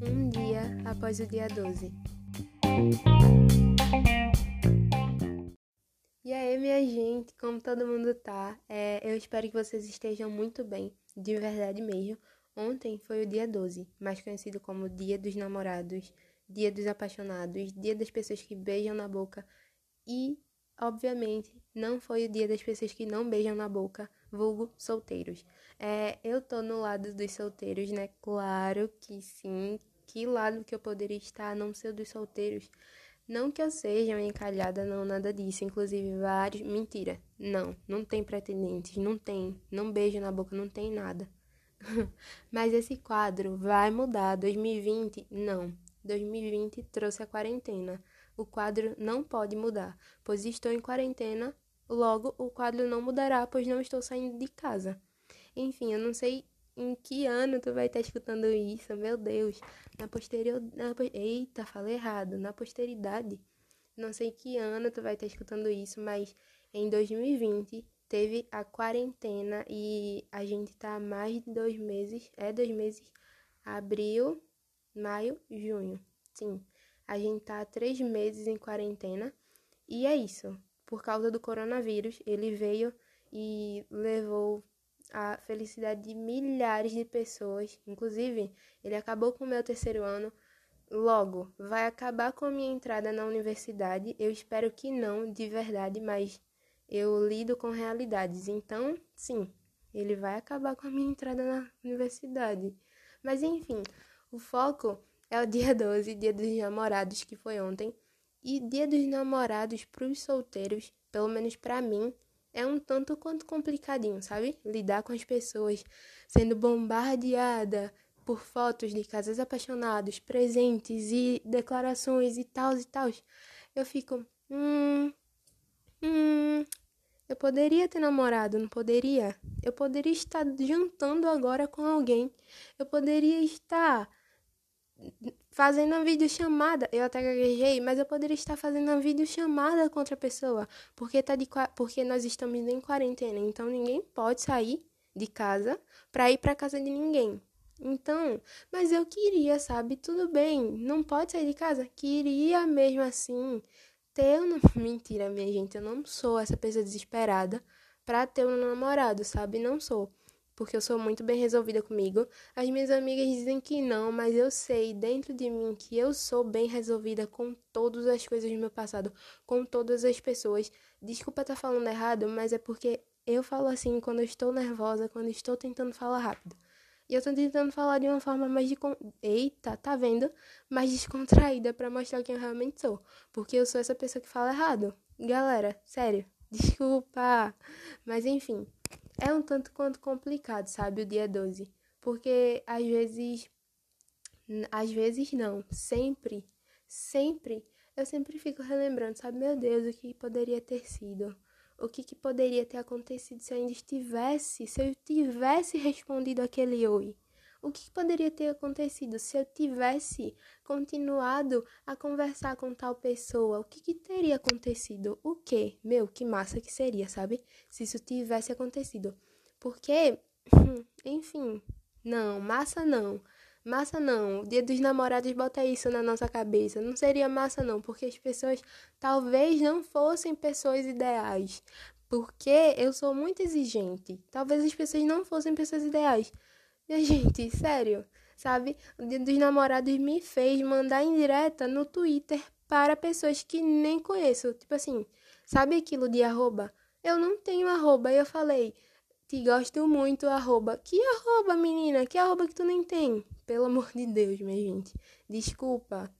Um dia após o dia 12. E aí, minha gente, como todo mundo tá? É, eu espero que vocês estejam muito bem, de verdade mesmo. Ontem foi o dia 12, mais conhecido como Dia dos Namorados, Dia dos Apaixonados, Dia das pessoas que beijam na boca e, obviamente, não foi o dia das pessoas que não beijam na boca, vulgo solteiros. É, eu tô no lado dos solteiros, né? Claro que sim. Que lado que eu poderia estar, a não ser dos solteiros? Não que eu seja uma encalhada, não, nada disso. Inclusive, vários. Mentira. Não, não tem pretendentes, não tem. Não beijo na boca, não tem nada. Mas esse quadro vai mudar. 2020, não. 2020 trouxe a quarentena. O quadro não pode mudar, pois estou em quarentena, logo o quadro não mudará, pois não estou saindo de casa. Enfim, eu não sei em que ano tu vai estar escutando isso, meu Deus. Na posterioridade. Eita, falei errado. Na posteridade. Não sei que ano tu vai estar escutando isso, mas em 2020 teve a quarentena e a gente tá há mais de dois meses. É dois meses. Abril, maio, junho. Sim. A gente tá há três meses em quarentena. E é isso. Por causa do coronavírus, ele veio e levou a felicidade de milhares de pessoas. Inclusive, ele acabou com o meu terceiro ano. Logo, vai acabar com a minha entrada na universidade. Eu espero que não, de verdade, mas eu lido com realidades. Então, sim, ele vai acabar com a minha entrada na universidade. Mas enfim, o foco é o dia 12, dia dos namorados, que foi ontem. E dia dos namorados para os solteiros, pelo menos para mim, é um tanto quanto complicadinho, sabe? Lidar com as pessoas sendo bombardeada por fotos de casais apaixonados, presentes e declarações e tal e tal. Eu fico, hum, hum, eu poderia ter namorado, não poderia? Eu poderia estar jantando agora com alguém. Eu poderia estar fazendo uma videochamada. Eu até gaguejei, mas eu poderia estar fazendo uma videochamada com outra pessoa. Porque, tá de, porque nós estamos em quarentena. Então ninguém pode sair de casa para ir para casa de ninguém. Então, mas eu queria, sabe? Tudo bem, não pode sair de casa. Queria mesmo assim ter um. Mentira, minha gente, eu não sou essa pessoa desesperada pra ter um namorado, sabe? Não sou. Porque eu sou muito bem resolvida comigo. As minhas amigas dizem que não, mas eu sei dentro de mim que eu sou bem resolvida com todas as coisas do meu passado, com todas as pessoas. Desculpa estar tá falando errado, mas é porque eu falo assim quando eu estou nervosa, quando estou tentando falar rápido. E eu tô tentando falar de uma forma mais de. Eita, tá vendo? Mais descontraída para mostrar quem eu realmente sou. Porque eu sou essa pessoa que fala errado. Galera, sério, desculpa. Mas enfim, é um tanto quanto complicado, sabe, o dia 12. Porque às vezes. Às vezes não, sempre, sempre, eu sempre fico relembrando, sabe, meu Deus, o que poderia ter sido o que, que poderia ter acontecido se eu ainda estivesse, se eu tivesse respondido aquele oi? O que, poderia ter acontecido se eu tivesse continuado a conversar com tal pessoa? O que, que teria acontecido? O que? Meu, que massa que seria, sabe? Se isso tivesse acontecido. Porque, enfim, não, massa não. Massa não, dia dos namorados bota isso na nossa cabeça. Não seria massa não, porque as pessoas talvez não fossem pessoas ideais. Porque eu sou muito exigente. Talvez as pessoas não fossem pessoas ideais. Minha gente, sério, sabe? O dia dos namorados me fez mandar indireta no Twitter para pessoas que nem conheço. Tipo assim, sabe aquilo de arroba? Eu não tenho arroba. E eu falei, te gosto muito, arroba. Que arroba, menina? Que arroba que tu nem tem? Pelo amor de Deus, minha gente. Desculpa,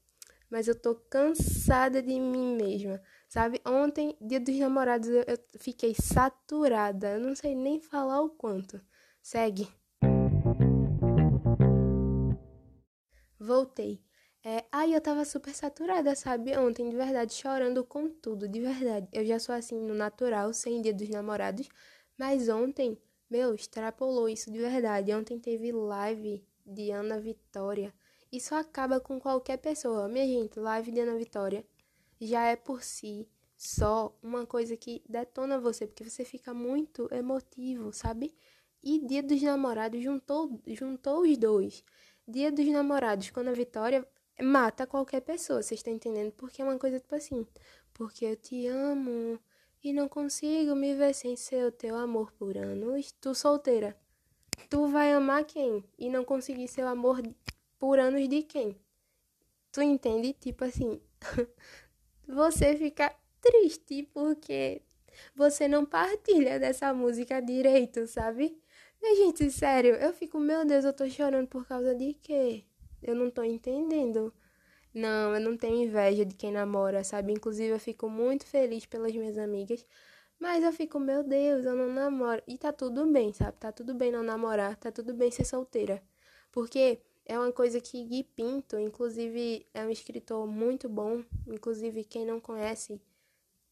mas eu tô cansada de mim mesma. Sabe? Ontem, dia dos namorados, eu, eu fiquei saturada. Eu não sei nem falar o quanto. Segue. Voltei. É, aí eu tava super saturada, sabe? Ontem, de verdade, chorando com tudo, de verdade. Eu já sou assim no natural, sem dia dos namorados. Mas ontem, meu, extrapolou isso de verdade. Ontem teve live de Ana Vitória. Isso acaba com qualquer pessoa. Minha gente, live de Ana Vitória já é por si só uma coisa que detona você, porque você fica muito emotivo, sabe? E Dia dos Namorados juntou, juntou os dois. Dia dos Namorados, quando a Vitória mata qualquer pessoa, vocês estão entendendo? Porque é uma coisa tipo assim, porque eu te amo e não consigo me ver sem ser o teu amor por anos. Tu solteira, tu vai amar quem? E não conseguir ser o amor por anos de quem? Tu entende? Tipo assim, você fica triste porque você não partilha dessa música direito, sabe? Mas, gente, sério, eu fico, meu Deus, eu tô chorando por causa de quê? Eu não tô entendendo. Não, eu não tenho inveja de quem namora, sabe? Inclusive, eu fico muito feliz pelas minhas amigas. Mas eu fico, meu Deus, eu não namoro. E tá tudo bem, sabe? Tá tudo bem não namorar, tá tudo bem ser solteira. Porque é uma coisa que Gui Pinto, inclusive, é um escritor muito bom. Inclusive, quem não conhece,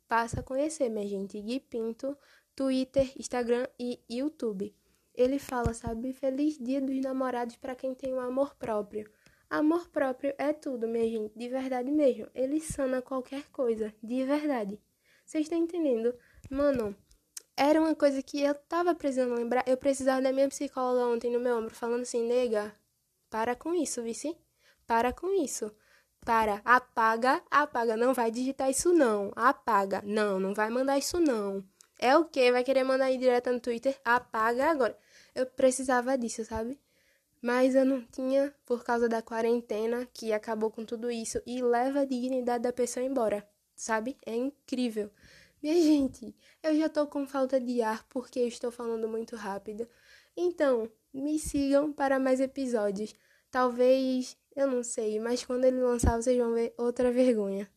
passa a conhecer, minha gente. Gui Pinto, Twitter, Instagram e YouTube. Ele fala, sabe, feliz dia dos namorados para quem tem um amor próprio. Amor próprio é tudo, minha gente, de verdade mesmo. Ele sana qualquer coisa, de verdade. Vocês estão entendendo? Mano, era uma coisa que eu tava precisando lembrar. Eu precisava da minha psicóloga ontem no meu ombro, falando assim, nega, para com isso, vice. Para com isso. Para, apaga, apaga. Não vai digitar isso, não. Apaga. Não, não vai mandar isso, não. É o que? Vai querer mandar aí direto no Twitter? Apaga agora. Eu precisava disso, sabe? Mas eu não tinha por causa da quarentena que acabou com tudo isso e leva a dignidade da pessoa embora, sabe? É incrível. Minha gente, eu já tô com falta de ar porque estou falando muito rápido. Então, me sigam para mais episódios. Talvez, eu não sei, mas quando ele lançar vocês vão ver outra vergonha.